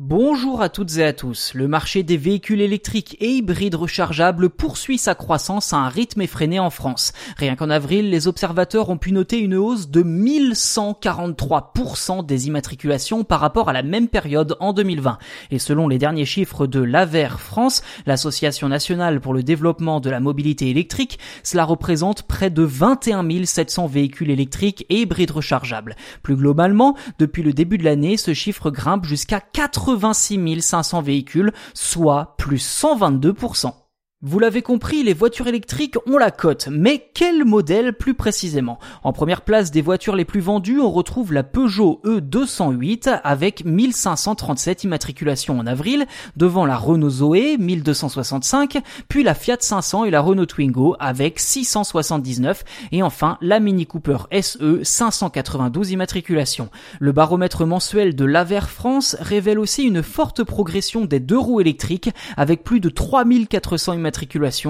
Bonjour à toutes et à tous. Le marché des véhicules électriques et hybrides rechargeables poursuit sa croissance à un rythme effréné en France. Rien qu'en avril, les observateurs ont pu noter une hausse de 1143% des immatriculations par rapport à la même période en 2020. Et selon les derniers chiffres de l'AVER France, l'association nationale pour le développement de la mobilité électrique, cela représente près de 21 700 véhicules électriques et hybrides rechargeables. Plus globalement, depuis le début de l'année, ce chiffre grimpe jusqu'à 4 86 500 véhicules, soit plus 122%. Vous l'avez compris, les voitures électriques ont la cote, mais quel modèle plus précisément? En première place des voitures les plus vendues, on retrouve la Peugeot E208 avec 1537 immatriculations en avril, devant la Renault Zoé 1265, puis la Fiat 500 et la Renault Twingo avec 679 et enfin la Mini Cooper SE 592 immatriculations. Le baromètre mensuel de l'Aver France révèle aussi une forte progression des deux roues électriques avec plus de 3400 immatriculations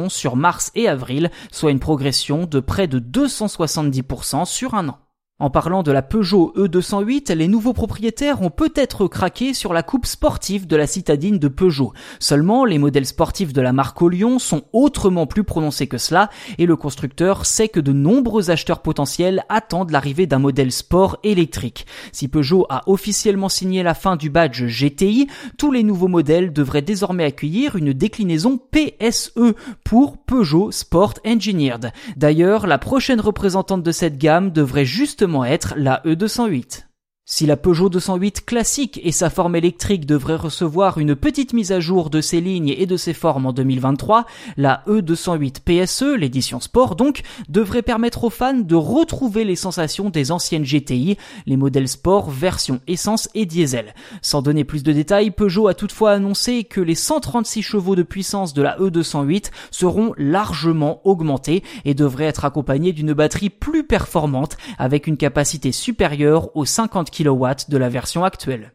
sur mars et avril, soit une progression de près de 270% sur un an. En parlant de la Peugeot E208, les nouveaux propriétaires ont peut-être craqué sur la coupe sportive de la citadine de Peugeot. Seulement, les modèles sportifs de la marque Lyon sont autrement plus prononcés que cela, et le constructeur sait que de nombreux acheteurs potentiels attendent l'arrivée d'un modèle sport électrique. Si Peugeot a officiellement signé la fin du badge GTI, tous les nouveaux modèles devraient désormais accueillir une déclinaison PSE pour Peugeot Sport Engineered. D'ailleurs, la prochaine représentante de cette gamme devrait justement être la E208. Si la Peugeot 208 classique et sa forme électrique devraient recevoir une petite mise à jour de ses lignes et de ses formes en 2023, la E208 PSE, l'édition sport donc, devrait permettre aux fans de retrouver les sensations des anciennes GTI, les modèles sport version essence et diesel. Sans donner plus de détails, Peugeot a toutefois annoncé que les 136 chevaux de puissance de la E208 seront largement augmentés et devraient être accompagnés d'une batterie plus performante avec une capacité supérieure aux 50 kW de la version actuelle.